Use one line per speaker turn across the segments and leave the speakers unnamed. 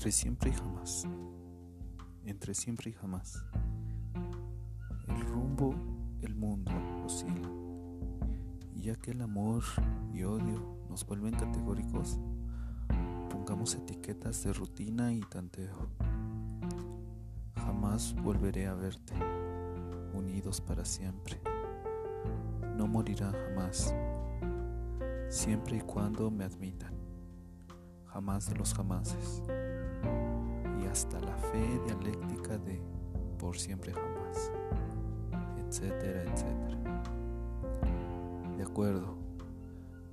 entre siempre y jamás, entre siempre y jamás. El rumbo, el mundo oscila. Y ya que el amor y odio nos vuelven categóricos, pongamos etiquetas de rutina y tanteo. Jamás volveré a verte, unidos para siempre. No morirá jamás, siempre y cuando me admitan jamás de los jamases, y hasta la fe dialéctica de por siempre jamás, etcétera, etcétera. De acuerdo,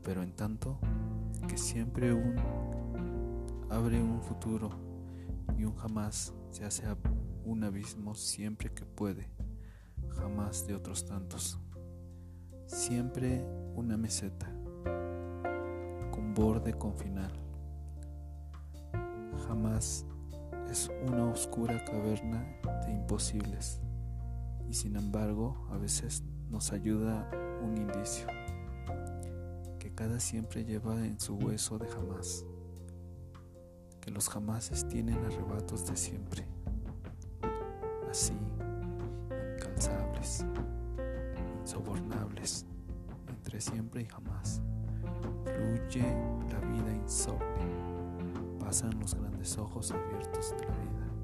pero en tanto que siempre un abre un futuro y un jamás se hace un abismo siempre que puede, jamás de otros tantos. Siempre una meseta, con borde con final jamás es una oscura caverna de imposibles. Y sin embargo a veces nos ayuda un indicio que cada siempre lleva en su hueso de jamás, que los jamases tienen arrebatos de siempre, así, incalzables, insobornables, entre siempre y jamás, fluye la vida insomne pasan los grandes ojos abiertos de la vida.